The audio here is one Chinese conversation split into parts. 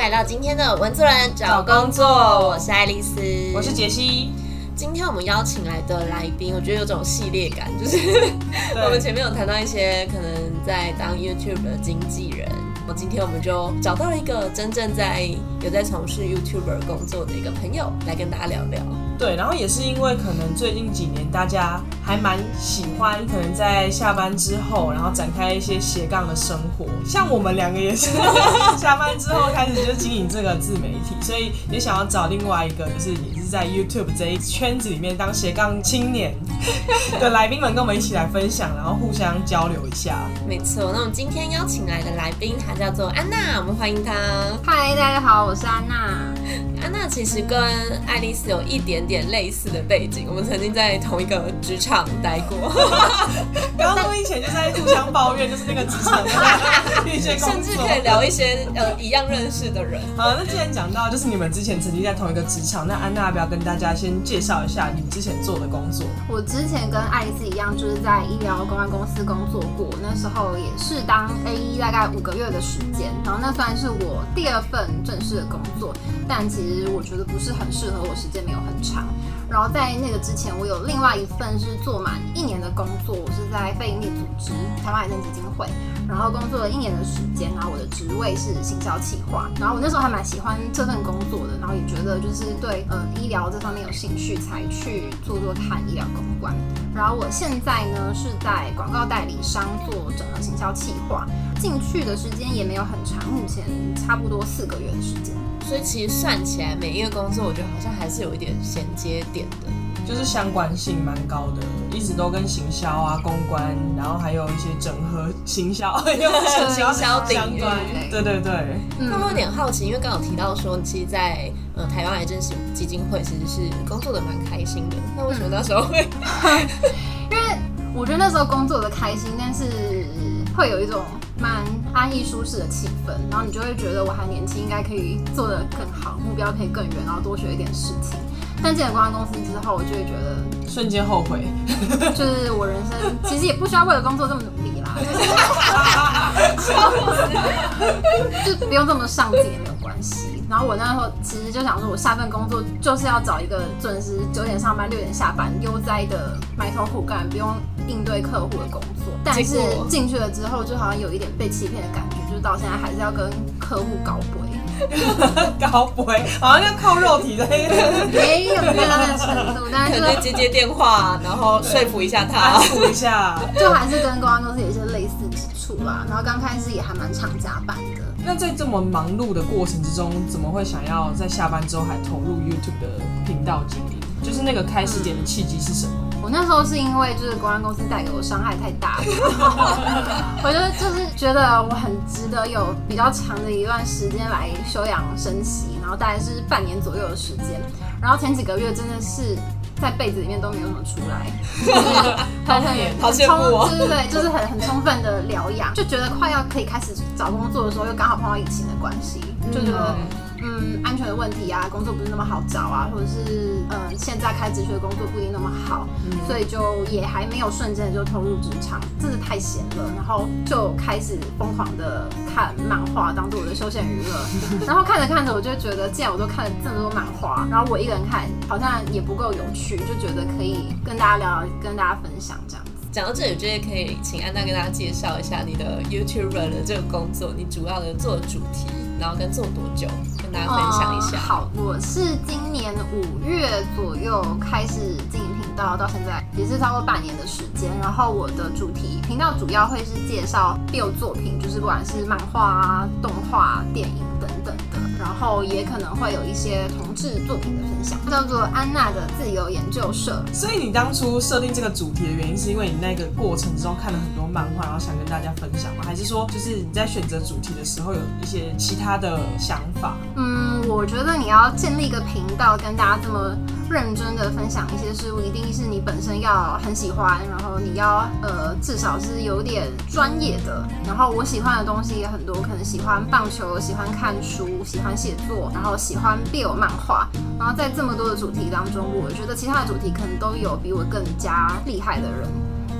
来到今天的文字人找工作，我是爱丽丝，我是杰西。今天我们邀请来的来宾，我觉得有种系列感，就是 我们前面有谈到一些可能在当 YouTube 的经纪人，我今天我们就找到了一个真正在有在从事 YouTuber 工作的一个朋友，来跟大家聊聊。对，然后也是因为可能最近几年大家还蛮喜欢，可能在下班之后，然后展开一些斜杠的生活。像我们两个也是 下班之后开始就经营这个自媒体，所以也想要找另外一个，就是也是在 YouTube 这一圈子里面当斜杠青年 的来宾们，跟我们一起来分享，然后互相交流一下。没错，那我们今天邀请来的来宾，她叫做安娜，我们欢迎她。嗨，大家好，我是安娜。安娜其实跟爱丽丝有一点点类似的背景，我们曾经在同一个职场待过。刚刚录音前就在互相抱怨，就是那个职场一些甚至可以聊一些呃一样认识的人。好，那既然讲到就是你们之前曾经在同一个职场，那安娜要不要跟大家先介绍一下你之前做的工作？我之前跟爱丽丝一样，就是在医疗公关公司工作过，那时候也是当 A E 大概五个月的时间，然后那算是我第二份正式的工作，但其实。其实我觉得不是很适合我，时间没有很长。然后在那个之前，我有另外一份是做做满一年的工作，我是在非营利组织台湾癌症基金会，然后工作了一年的时间。然后我的职位是行销企划。然后我那时候还蛮喜欢这份工作的，然后也觉得就是对呃医疗这方面有兴趣，才去做做看医疗公关。然后我现在呢是在广告代理商做整合行销企划，进去的时间也没有很长，目前差不多四个月的时间。所以其实算起来，每一个工作我觉得好像还是有一点衔接点的，就是相关性蛮高的，一直都跟行销啊、公关，然后还有一些整合行销、行销相关。对对对。那我有点好奇，因为刚刚提到说，其实，在呃台湾癌症基金会其实是工作的蛮开心的。那为什么那时候会？因为我觉得那时候工作的开心，但是会有一种。蛮安逸舒适的气氛，然后你就会觉得我还年轻，应该可以做得更好，目标可以更远，然后多学一点事情。但进了公关公司之后，我就会觉得瞬间后悔，就是我人生其实也不需要为了工作这么努力啦，就不用这么上进也没有关系。然后我那时候其实就想说，我下份工作就是要找一个准时九点上班、六点下班、悠哉的埋头苦干，不用应对客户的工作。但是进去了之后，就好像有一点被欺骗的感觉，就是到现在还是要跟客户搞鬼。高不会，好像要靠肉体的，没有没有那个程度，但是可能接接电话，然后说服一下他，服一下，就还是跟公关公司有一些类似之处啦。然后刚开始也还蛮常加班的。那在这么忙碌的过程之中，怎么会想要在下班之后还投入 YouTube 的频道经营？就是那个开始点的契机是什么？我那时候是因为就是公安公司带给我伤害太大了，我就就是觉得我很值得有比较长的一段时间来休养生息，然后大概是半年左右的时间，然后前几个月真的是在被子里面都没有什么出来，很很好羡慕对对对，就是很很充分的疗养，就觉得快要可以开始找工作的时候，又刚好碰到疫情的关系，就觉得。嗯，安全的问题啊，工作不是那么好找啊，或者是嗯，现在开职缺的工作不一定那么好，所以就也还没有瞬间就投入职场，真的太闲了，然后就开始疯狂的看漫画当做我的休闲娱乐，然后看着看着我就觉得，既然我都看了这么多漫画，然后我一个人看好像也不够有趣，就觉得可以跟大家聊，跟大家分享这样子。讲到这里，我觉得可以请安娜跟大家介绍一下你的 YouTuber 的这个工作，你主要的做主题。然后跟做多久，跟大家分享一下。好，我是今年五月左右开始经营频道，到现在也是超过半年的时间。然后我的主题频道主要会是介绍 BL 作品，就是不管是漫画啊、动画、电影等等。然后也可能会有一些同志作品的分享，叫做安娜的自由研究社。所以你当初设定这个主题的原因，是因为你那个过程之中看了很多漫画，然后想跟大家分享吗？还是说，就是你在选择主题的时候有一些其他的想法？嗯，我觉得你要建立一个频道，跟大家这么。认真的分享一些事物，一定是你本身要很喜欢，然后你要呃至少是有点专业的。然后我喜欢的东西也很多，可能喜欢棒球，喜欢看书，喜欢写作，然后喜欢 BL 漫画。然后在这么多的主题当中，我觉得其他的主题可能都有比我更加厉害的人。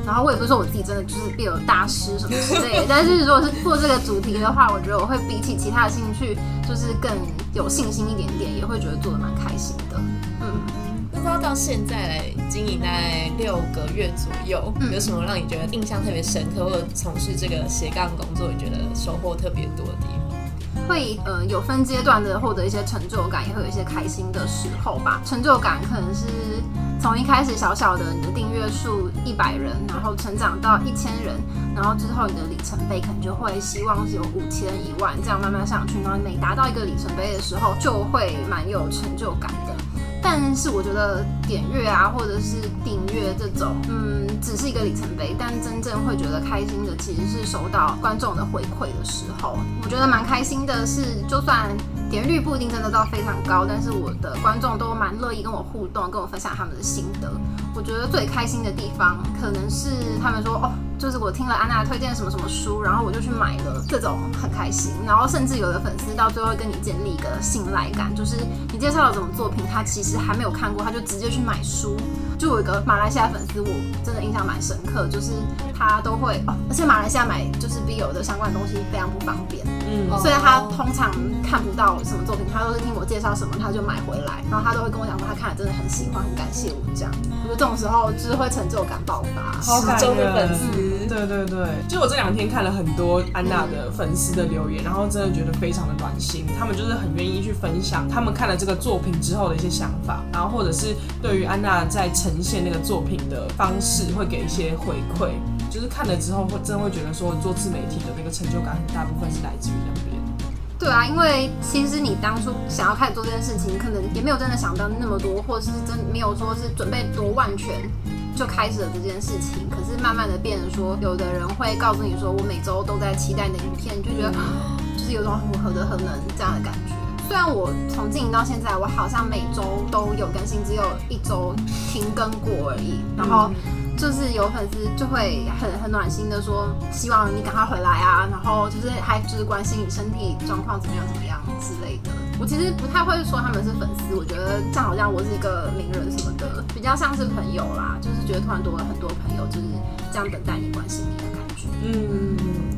然后我也不是说我自己真的就是必有大师什么之类的，但是如果是做这个主题的话，我觉得我会比起其他的兴趣就是更有信心一点点，也会觉得做的蛮开心的。嗯，不知道到现在来经营大概六个月左右，嗯有什么让你觉得印象特别深刻，或者从事这个斜杠工作，你觉得收获特别多的地方？会呃有分阶段的获得一些成就感，也会有一些开心的时候吧。成就感可能是从一开始小小的你的订阅数一百人，然后成长到一千人，然后之后你的里程碑可能就会希望是有五千、一万这样慢慢上去，然后每达到一个里程碑的时候，就会蛮有成就感的。但是我觉得点阅啊，或者是订阅这种，嗯，只是一个里程碑。但真正会觉得开心的，其实是收到观众的回馈的时候。我觉得蛮开心的是，就算点阅率不一定真的到非常高，但是我的观众都蛮乐意跟我互动，跟我分享他们的心得。我觉得最开心的地方，可能是他们说哦，就是我听了安娜推荐什么什么书，然后我就去买了，这种很开心。然后甚至有的粉丝到最后会跟你建立一个信赖感，就是你介绍了什么作品，他其实还没有看过，他就直接去买书。就有一个马来西亚粉丝，我真的印象蛮深刻，就是他都会哦，而且马来西亚买就是 BL 的相关的东西非常不方便，嗯，哦所以他通常看不到什么作品，他都是听我介绍什么他就买回来，然后他都会跟我讲说他看了真的很喜欢，很感谢我这样。我觉得这种时候就是会成就感爆发。好感始终的人粉丝对对对，就我这两天看了很多安娜的粉丝的留言，然后真的觉得非常的暖心。他们就是很愿意去分享他们看了这个作品之后的一些想法，然后或者是对于安娜在呈现那个作品的方式会给一些回馈。就是看了之后会真的会觉得说做自媒体的那个成就感很大部分是来自于那边。对啊，因为其实你当初想要开始做这件事情，可能也没有真的想到那么多，或者是真没有说是准备多万全就开始了这件事情。可是慢慢的变成说，有的人会告诉你说，我每周都在期待你的影片，你就觉得啊就是有种很合的很能这样的感觉。虽然我从经营到现在，我好像每周都有更新，只有一周停更过而已。然后就是有粉丝就会很很暖心的说，希望你赶快回来啊，然后就是还就是关心你身体状况怎么样怎么样之类的。我其实不太会说他们是粉丝，我觉得像好像我是一个名人什么的，比较像是朋友啦，就是觉得突然多了很多朋友，就是这样等待你关心你的感觉。嗯，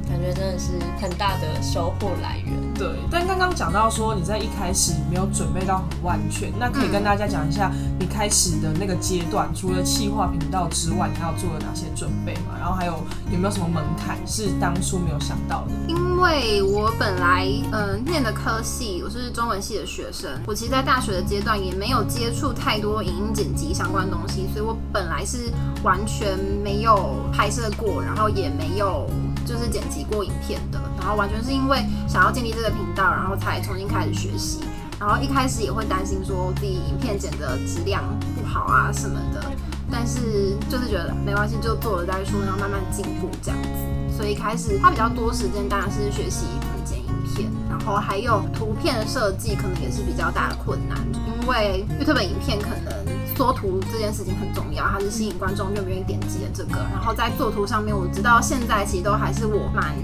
感觉真的是很大的收获来源。对。但刚刚讲到说你在一开始没有准备到很万全，那可以跟大家讲一下你开始的那个阶段，除了企划频道之外，你还有做了哪些准备嘛？然后还有有没有什么门槛是当初没有想到的？因为我本来嗯、念的科系，我是中文系的学生，我其实，在大学的阶段也没有接触太多影音剪辑相关的东西，所以我本来是完全没有拍摄过，然后也没有就是剪辑过影片的，然后完全是因为想要建立这个频道，然后才重新开始学习。然后一开始也会担心说自己影片剪的质量不好啊什么的，但是就是觉得没关系，就做了再说，然后慢慢进步这样子。所以一开始花比较多时间，当然是学习怎么剪影片，然后还有图片的设计，可能也是比较大的困难，因为 YouTube 影片可能缩图这件事情很重要，它是吸引观众愿不愿意点击的这个。然后在做图上面，我知道现在其实都还是我蛮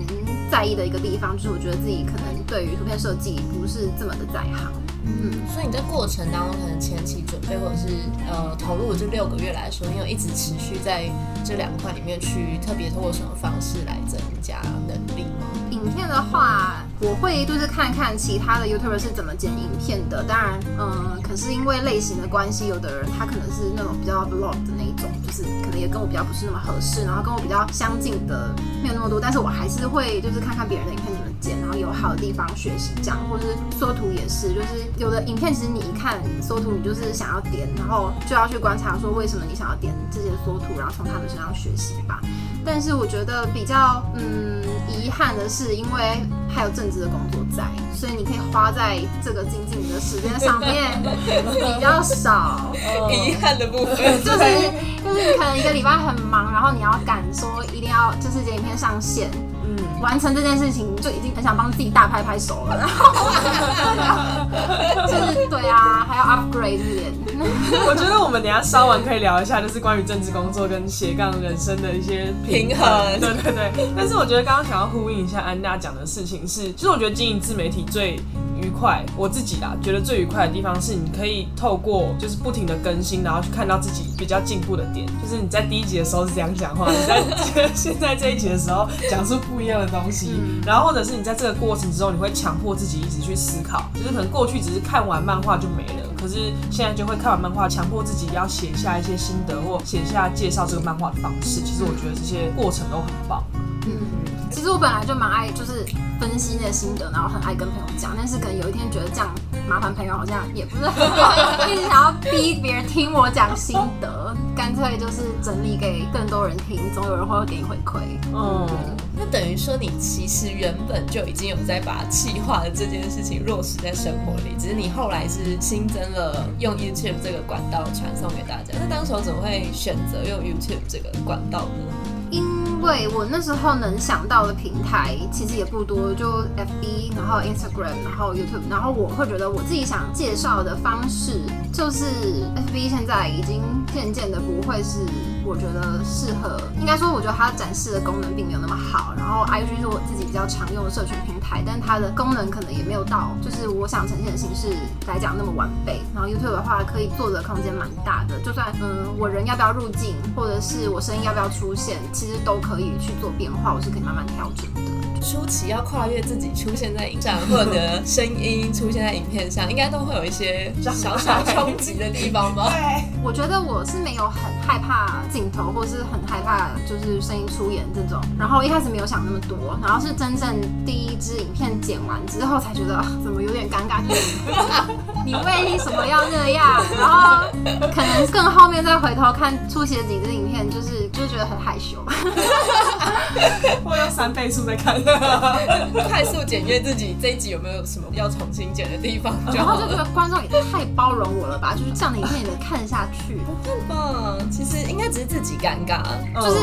在意的一个地方，就是我觉得自己可能对于图片设计不是这么的在行。嗯，所以你在过程当中，可能前期准备或者是呃投入这六个月来说，你有一直持续在这两块里面去特别通过什么方式来增加能力吗？影片的话，我会就是看看其他的 YouTuber 是怎么剪影片的。当然，嗯，可是因为类型的关系，有的人他可能是那种比较 vlog 的那一种，就是可能也跟我比较不是那么合适，然后跟我比较相近的没有那么多，但是我还是会就是看看别人的影片怎么剪，然后有好的地方学习这样，或者是缩图也是，就是有的影片其实你一看缩图，你就是想要点，然后就要去观察说为什么你想要点这些缩图，然后从他们身上学习吧。但是我觉得比较嗯遗憾的是，因为还有正职的工作在，所以你可以花在这个精进的时间上面 比较少。遗憾的部分就是就是你可能一个礼拜很忙，然后你要赶说一定要就是剪影片上线，嗯，完成这件事情就已经很想帮自己大拍拍手了，然后 就是对啊，还要 upgrade 这点。我觉得我们等下稍完可以聊一下，就是关于政治工作跟斜杠人生的一些平衡对对对。但是我觉得刚刚想要呼应一下安娜讲的事情是，其实我觉得经营自媒体最愉快，我自己啦，觉得最愉快的地方是你可以透过就是不停的更新，然后去看到自己比较进步的点。就是你在第一集的时候是这样讲话，你在现在这一集的时候讲出不一样的东西，然后或者是你在这个过程之中，你会强迫自己一直去思考，就是可能过去只是看完漫画就没了，可是现在就会看完漫画，强迫自己要写下一些心得或写下介绍这个漫画的方式。其实我觉得这些过程都很棒。嗯，其实我本来就蛮爱，就是分析那些心得，然后很爱跟朋友讲。但是可能有一天觉得这样麻烦朋友好像也不是很好，一直想要逼别人听我讲心得，干脆就是整理给更多人听，总有人会给你回馈。嗯，那等于说你其实原本就已经有在把气化的这件事情落实在生活里，只是你后来是新增了用 YouTube 这个管道传送给大家。那当时候怎么会选择用 YouTube 这个管道呢？因为我那时候能想到的平台其实也不多，就 FB，然后 Instagram，然后 YouTube，然后我会觉得我自己想介绍的方式，就是 FB 现在已经渐渐的不会是我觉得适合，应该说我觉得它展示的功能并没有那么好，然后 IG 是我自己比较常用的社群平台，但它的功能可能也没有到就是我想呈现的形式来讲那么完备，然后 YouTube 的话可以做的空间蛮大的，就算嗯我人要不要入镜，或者是我声音要不要出现。其实都可以去做变化，我是可以慢慢调整的。初期要跨越自己出现在影上，或者声音出现在影片上，应该都会有一些小小冲击的地方吧？对，我觉得我是没有很害怕镜头，或是很害怕就是声音出演这种。然后一开始没有想那么多，然后是真正第一支影片剪完之后才觉得怎么有点尴尬，就是 你为什么要那样？然后可能更后面再回头看初期的几支影片，就是就觉得很害羞。我用三倍速在看，快速检阅自己这一集有没有什么要重新剪的地方，然后就觉得观众也太包容我了吧，就是这样的影片也能看下去，不会吧？其实应该只是自己尴尬，就是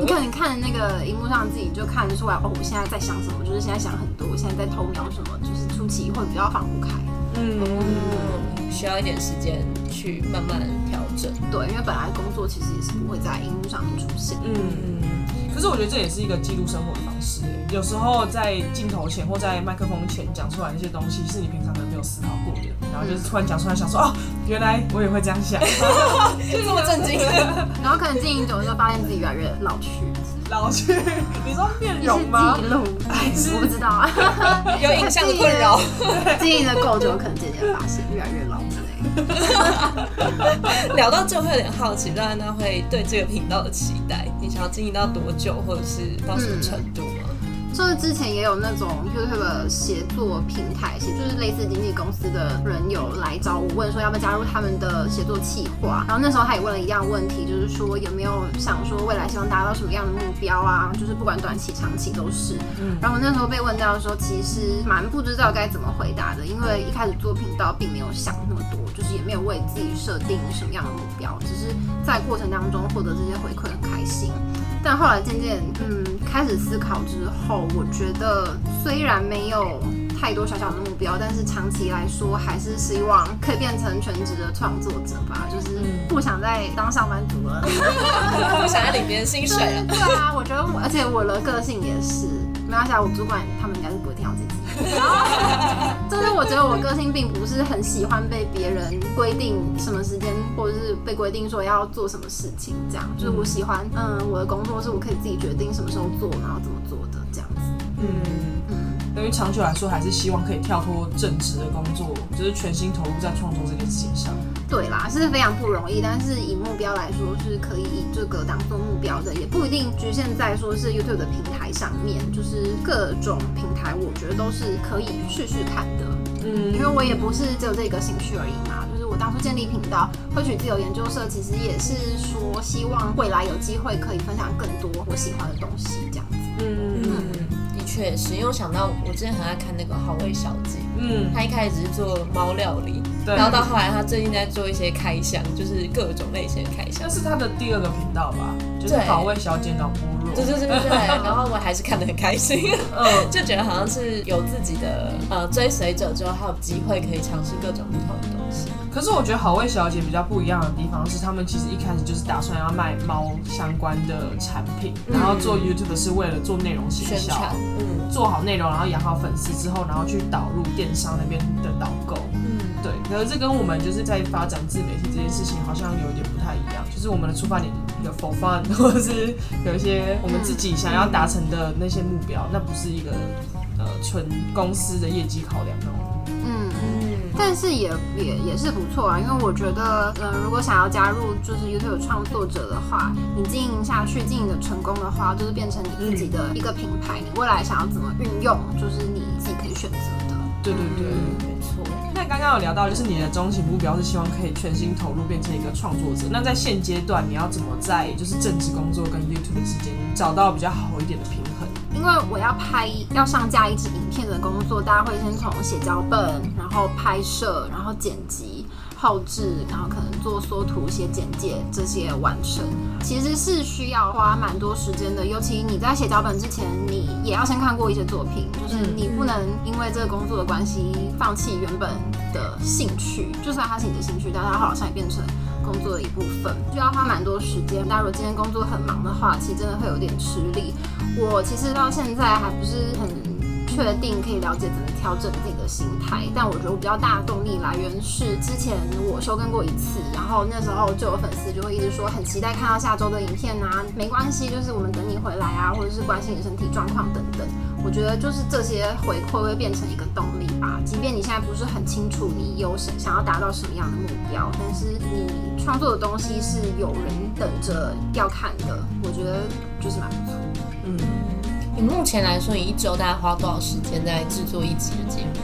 你可能看那个荧幕上自己就看得出来，哦，我现在在想什么，就是现在想很多，我现在在偷瞄什么，就是初期会比较放不开，嗯，需要一点时间去慢慢调整，对，因为本来工作其实也是不会在荧幕上面出现，嗯。可是我觉得这也是一个记录生活的方式。有时候在镜头前或在麦克风前讲出来那些东西，是你平常可能没有思考过的，然后就是突然讲出来，想说哦，原来我也会这样想，就这么震惊。然后可能经营久了，就发现自己越来越老去。老去？你说面容吗？记录？我不知道啊。有影像的困扰。经营的够久，可能渐渐发现越来越老。聊到这会有点好奇，不知道那会对这个频道的期待，你想要经营到多久，或者是到什么程度吗？就是之前也有那种 YouTube 协作平台，协就是类似经纪公司的人有来找我问说要不要加入他们的协作企划，然后那时候他也问了一样问题，就是说有没有想说未来希望达到什么样的目标啊？就是不管短期长期都是。嗯。然后我那时候被问到的时候，其实蛮不知道该怎么回答的，因为一开始做频道并没有想那么多，就是也没有为自己设定什么样的目标，只是在过程当中获得这些回馈很开心。但后来渐渐，嗯，开始思考之后，我觉得虽然没有太多小小的目标，但是长期来说，还是希望可以变成全职的创作者吧。就是不想再当上班族了，不想再领别人薪水了。对啊，我觉得，而且我的个性也是，没关系，我主管他们应该是不会听到这集。然后，就是我觉得我个性并不是很喜欢被别人规定什么时间，或者是被规定说要做什么事情，这样。就是我喜欢，嗯，我的工作是我可以自己决定什么时候做，然后怎么做的这样子。嗯嗯。对于长久来说，还是希望可以跳脱正职的工作，就是全心投入在创作这件事情上。对啦，是非常不容易，但是以目标来说，是可以以这个当做目标的，也不一定局限在说是 YouTube 的平台上面，就是各种平台，我觉得都是可以试试看的。嗯，因为我也不是只有这个兴趣而已嘛，就是我当初建立频道，或许自由研究社，其实也是说希望未来有机会可以分享更多我喜欢的东西，这样子。嗯。确实，因为我想到我之前很爱看那个好味小姐，嗯，她一开始只是做猫料理，然后到后来他最近在做一些开箱，就是各种类型的开箱。那是他的第二个频道吧？就是好味小姐脑部弱。对对对对对，然后我还是看得很开心，嗯，就觉得好像是有自己的呃追随者之后，还有机会可以尝试各种不同的东西。可是我觉得好味小姐比较不一样的地方是，他们其实一开始就是打算要卖猫相关的产品，然后做 YouTube 是为了做内容行销，，嗯做好内容，然后养好粉丝之后，然后去导入电商那边的导购。嗯，对，可是这跟我们就是在发展自媒体这件事情好像有一点不太一样，就是我们的出发点有 for fun，或者是有一些我们自己想要达成的那些目标，那不是一个呃纯公司的业绩考量哦。嗯。嗯但是也也也是不错啊，因为我觉得，呃，如果想要加入就是 YouTube 创作者的话，你经营下去，经营的成功的话，就是变成你自己的一个品牌，你未来想要怎么运用，就是你自己可以选择的。对对对。嗯，没错。刚刚有聊到，就是你的终极目标是希望可以全心投入变成一个创作者。那在现阶段，你要怎么在就是正职工作跟 YouTube 之间找到比较好一点的平衡？因为我要拍要上架一支影片的工作，大家会先从写脚本，然后拍摄，然后剪辑、后置，然后可能做缩图、写简介这些完成，其实是需要花蛮多时间的。尤其你在写脚本之前，你也要先看过一些作品，就是你不能因为这个工作的关系放弃原本的兴趣，就算它是你的兴趣，但它好像也变成。工作的一部分，需要花蛮多时间。那如果今天工作很忙的话，其实真的会有点吃力。我其实到现在还不是很确定可以了解怎么调整自己的心态，但我觉得我比较大的动力来源是之前我休更过一次，然后那时候就有粉丝就会一直说很期待看到下周的影片啊，没关系，就是我们等你回来啊，或者是关心你身体状况等等。我觉得就是这些回馈会变成一个动力吧，即便你现在不是很清楚你有什想要达到什么样的目标，但是你创作的东西是有人等着要看的，我觉得就是蛮不错的。嗯，你目前来说，你一周大概花多少时间在制作一集的节目？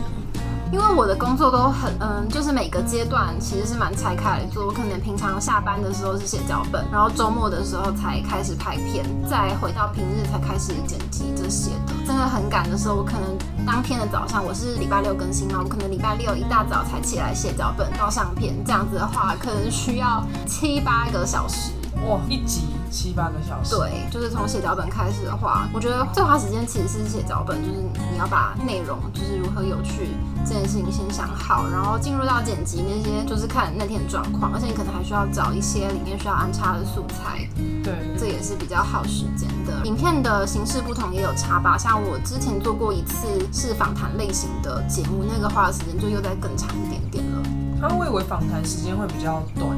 因为我的工作都很嗯，就是每个阶段其实是蛮拆开来做。我可能平常下班的时候是写脚本，然后周末的时候才开始拍片，再回到平日才开始剪辑这些的。真的很赶的时候，我可能当天的早上我是礼拜六更新嘛，我可能礼拜六一大早才起来写脚本到上片，这样子的话可能需要七八个小时。哇，一集七八个小时。对，就是从写脚本开始的话，我觉得最花时间其实是写脚本，就是你要把内容就是如何有趣这件事情先想好，然后进入到剪辑那些就是看那天的状况，而且你可能还需要找一些里面需要安插的素材，对，这也是比较耗时间的。影片的形式不同也有差吧，像我之前做过一次是访谈类型的节目，那个花的时间就又再更长一点点了。他们以为访谈时间会比较短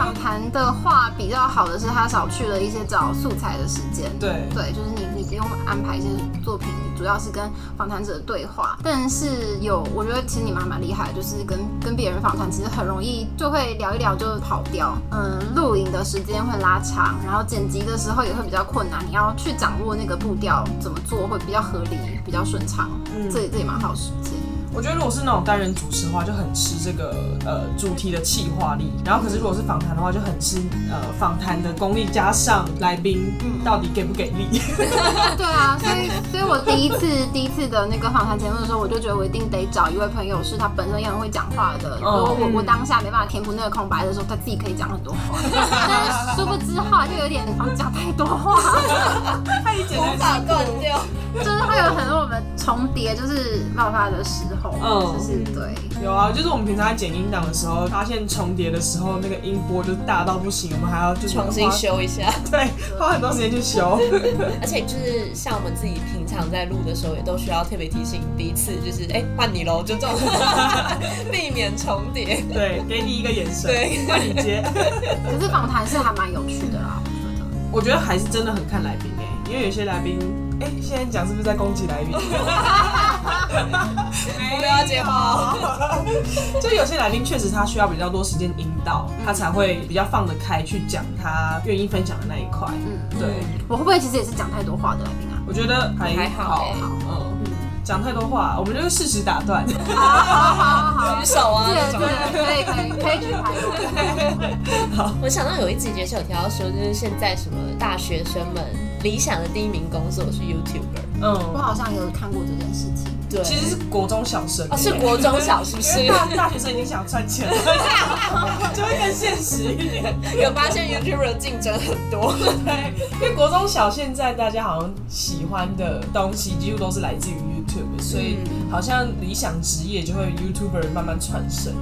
访谈的话比较好的是，他少去了一些找素材的时间。对对，就是你你不用安排一些作品，主要是跟访谈者对话。但是有，我觉得其实你们还蛮厉害，就是跟跟别人访谈，其实很容易就会聊一聊就跑掉。嗯，录影的时间会拉长，然后剪辑的时候也会比较困难，你要去掌握那个步调怎么做会比较合理、比较顺畅。嗯这这也蛮耗时间。我觉得如果是那种单人主持的话，就很吃这个呃主题的气化力。然后可是如果是访谈的话，就很吃呃访谈的功力加上来宾到底给不给力。对啊，所以所以我第一次第一次的那个访谈节目的时候，我就觉得我一定得找一位朋友，是他本身也很会讲话的。如果我我当下没办法填补那个空白的时候，他自己可以讲很多话。但是殊不知后来就有点讲太多话，他一剪无法断掉。就是会有很多我们重叠，就是爆发的时候，嗯就是对。有啊，就是我们平常在剪音档的时候，发现重叠的时候，那个音波就大到不行，我们还要就是重新，修一下，对，花很多时间去修。而且就是像我们自己平常在录的时候，也都需要特别提醒彼此，就是哎换你喽，就这种 避免重叠。对，给你一个眼神，对换你接。可是访谈是还蛮有趣的啦，我觉得。我觉得还是真的很看来宾哎，因为有些来宾，哎，现在讲是不是在攻击来宾？我们要接话哦。就有些来宾确实他需要比较多时间引导，他才会比较放得开去讲他愿意分享的那一块。嗯，对，我会不会其实也是讲太多话的来宾啊？我觉得还还好好欸，嗯，讲太多话，我们就是适时打断。好好好好，举手啊这那种。这可以可以可以举牌 好。我想到有一集节是有提到说，就是现在什么大学生们理想的第一名工作是 YouTuber，嗯我嗯，好像有看过这件事情。对，其实是国中小生哦是国中小是不是？大大学生已经想赚钱了，就会更现实一点。有发现 YouTuber 的竞争很多，对，因为国中小现在大家好像喜欢的东西几乎都是来自于 YouTube，所以好像理想职业就会 YouTuber 慢慢传承。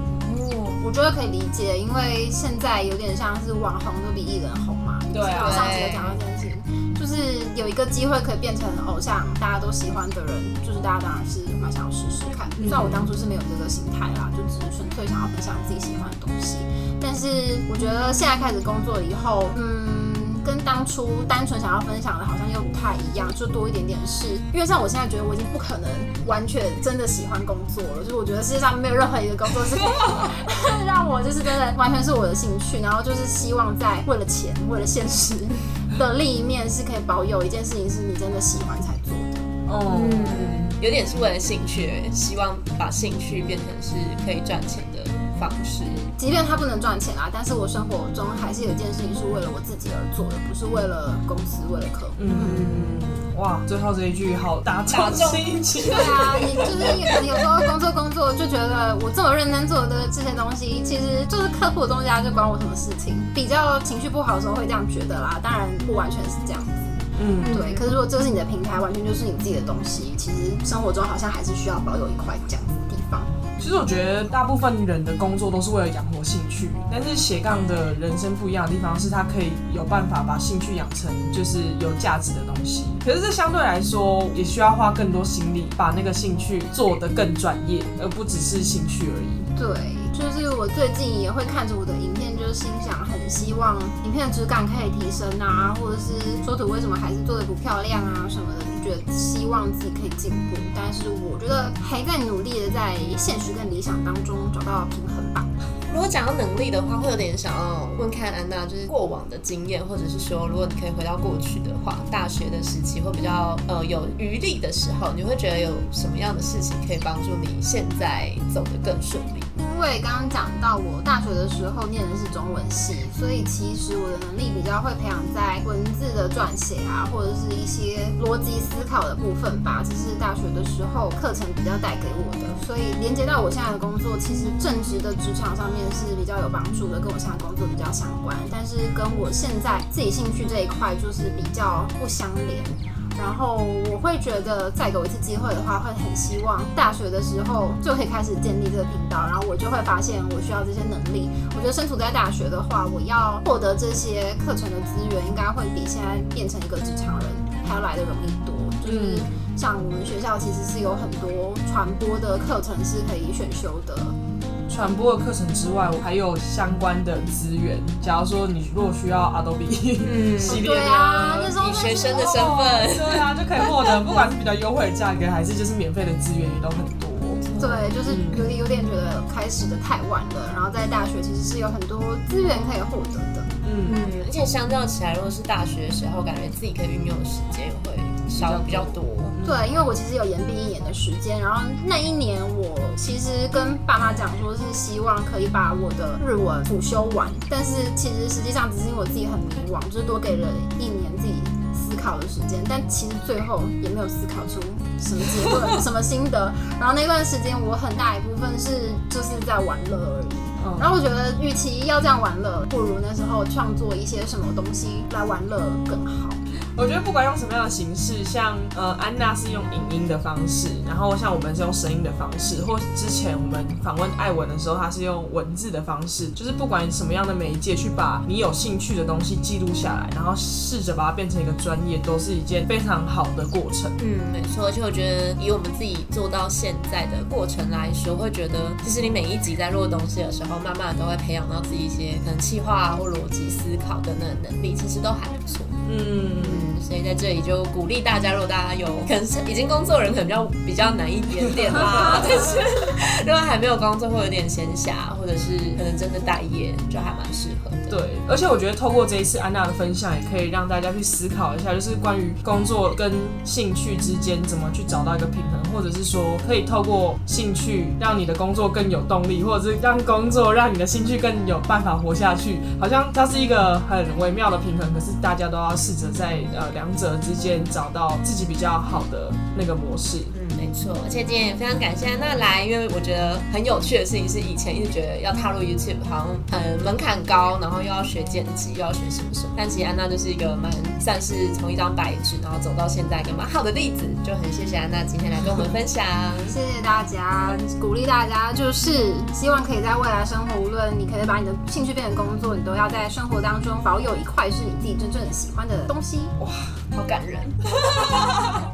我觉得可以理解，因为现在有点像是网红都比艺人红嘛。对啊我上次有讲到这件事情，就是有一个机会可以变成偶像，大家都喜欢的人，就是大家当然是蛮想要试试看。虽然我当初是没有这个心态啦，就只是纯粹想要分享自己喜欢的东西。但是我觉得现在开始工作以后，嗯。跟当初单纯想要分享的，好像又不太一样，就多一点点事。因为像我现在觉得，我已经不可能完全真的喜欢工作了，就是我觉得世界上没有任何一个工作是可以让我就是真的完全是我的兴趣，然后就是希望在为了钱、为了现实的另一面是可以保有一件事情是你真的喜欢才做的。哦、有点是为了兴趣，希望把兴趣变成是可以赚钱的方式。即便他不能赚钱啦，但是我生活中还是有一件事情是为了我自己而做的，不是为了公司、为了客户。嗯，哇，最后这一句好打中打中心情。对啊，你就是可能有时候工作工作就觉得我这么认真做的这些东西，其实就是客户的东西啊，就关我什么事情？比较情绪不好的时候会这样觉得啦，当然不完全是这样子。嗯，对，可是如果这是你的平台，完全就是你自己的东西，其实生活中好像还是需要保有一块这样子。其实我觉得大部分人的工作都是为了养活兴趣，但是斜杠的人生不一样的地方是，他可以有办法把兴趣养成就是有价值的东西。可是这相对来说也需要花更多心力，把那个兴趣做得更专业，而不只是兴趣而已。对，就是我最近也会看着我的影片，就是心想很希望影片的质感可以提升啊，或者是说图为什么还是做的不漂亮啊什么的，就觉得希望自己可以进步。但是我觉得还在努力的在现实跟理想当中找到平衡吧。如果讲到能力的话，会有点想要问看安娜，就是过往的经验，或者是说，如果你可以回到过去的话，大学的时期会比较呃有余力的时候，你会觉得有什么样的事情可以帮助你现在走得更顺利？因为刚刚讲到我大学的时候念的是中文系，所以其实我的能力比较会培养在文字的撰写啊，或者是一些逻辑思考的部分吧。这是大学的时候课程比较带给我的，所以连接到我现在的工作，其实正职的职场上面是比较有帮助的，跟我现在工作比较相关。但是跟我现在自己兴趣这一块就是比较不相连。然后我会觉得，再给我一次机会的话，会很希望大学的时候就可以开始建立这个频道，然后我就会发现我需要这些能力。我觉得身处在大学的话，我要获得这些课程的资源，应该会比现在变成一个职场人还要来的容易多。就是像我们学校其实是有很多传播的课程是可以选修的，传播的课程之外，我还有相关的资源。假如说你如果需要 Adobe 嗯 系列对啊，那时候以学生的身哦份，对啊，就可以获得不管是比较优惠的价格，还是就是免费的资源也都很多。对，就是有点有点觉得开始的太晚了，然后在大学其实是有很多资源可以获得的。嗯，嗯，而且相较起来，如果是大学的时候，感觉自己可以运用的时间也会少比较多。对，因为我其实有延毕一年的时间，然后那一年我其实跟爸妈讲说是希望可以把我的日文辅修完，但是其实实际上只是因为我自己很迷惘，就是多给了一年自己思考的时间，但其实最后也没有思考出什么结论、什么心得。然后那段时间我很大一部分是就是在玩乐而已。嗯然后我觉得，与其要这样玩乐，不如那时候创作一些什么东西来玩乐更好。我觉得不管用什么样的形式，像呃安娜是用影音的方式，然后像我们是用声音的方式，或之前我们访问艾文的时候，他是用文字的方式，就是不管什么样的媒介，去把你有兴趣的东西记录下来，然后试着把它变成一个专业，都是一件非常好的过程。嗯，没错，而且我觉得以我们自己做到现在的过程来说，会觉得其实你每一集在录东西的时候，慢慢地都会培养到自己一些可能气化啊或逻辑思考等等的能力，其实都还不错。嗯，嗯，所以在这里就鼓励大家，如果大家有可能是已经工作的人，可能比较比较难一点点啦。但是如果还没有工作，或有点闲暇，或者是可能真的待业，就还蛮适合的。对，而且我觉得透过这一次安娜的分享，也可以让大家去思考一下，就是关于工作跟兴趣之间怎么去找到一个平衡，或者是说可以透过兴趣让你的工作更有动力，或者是让工作让你的兴趣更有办法活下去。好像它是一个很微妙的平衡，可是大家都要试着在呃个两者之间找到自己比较好的那个模式。嗯，没错。而且今天也非常感谢安娜来，因为我觉得很有趣的事情是，以前一直觉得要踏入 YouTube 好像呃门槛高，然后又要学剪辑，又要学什么什么。但其实安娜就是一个蛮算是从一张白纸，然后走到现在一个蛮好的例子。就很谢谢安娜今天来跟我们分享。谢谢大家，鼓励大家，就是希望可以在未来生活，无论你可以把你的兴趣变成工作，你都要在生活当中保有一块是你自己真正喜欢的东西。哇，好感人，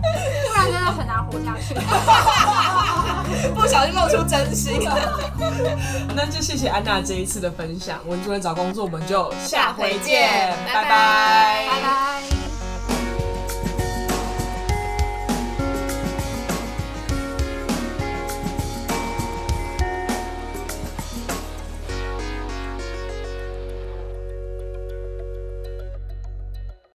不然真的很难活下去。不小心露出真心。那就谢谢安娜这一次的分享。文主任找工作，我们就下回见，拜拜，拜拜。